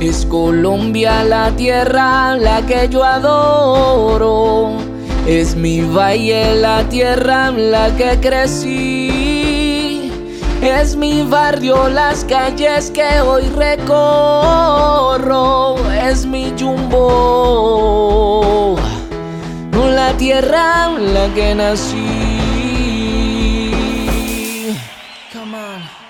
Es Colombia la tierra la que yo adoro. Es mi valle la tierra en la que crecí. Es mi barrio las calles que hoy recorro. Es mi jumbo. La tierra en la que nací. Come on.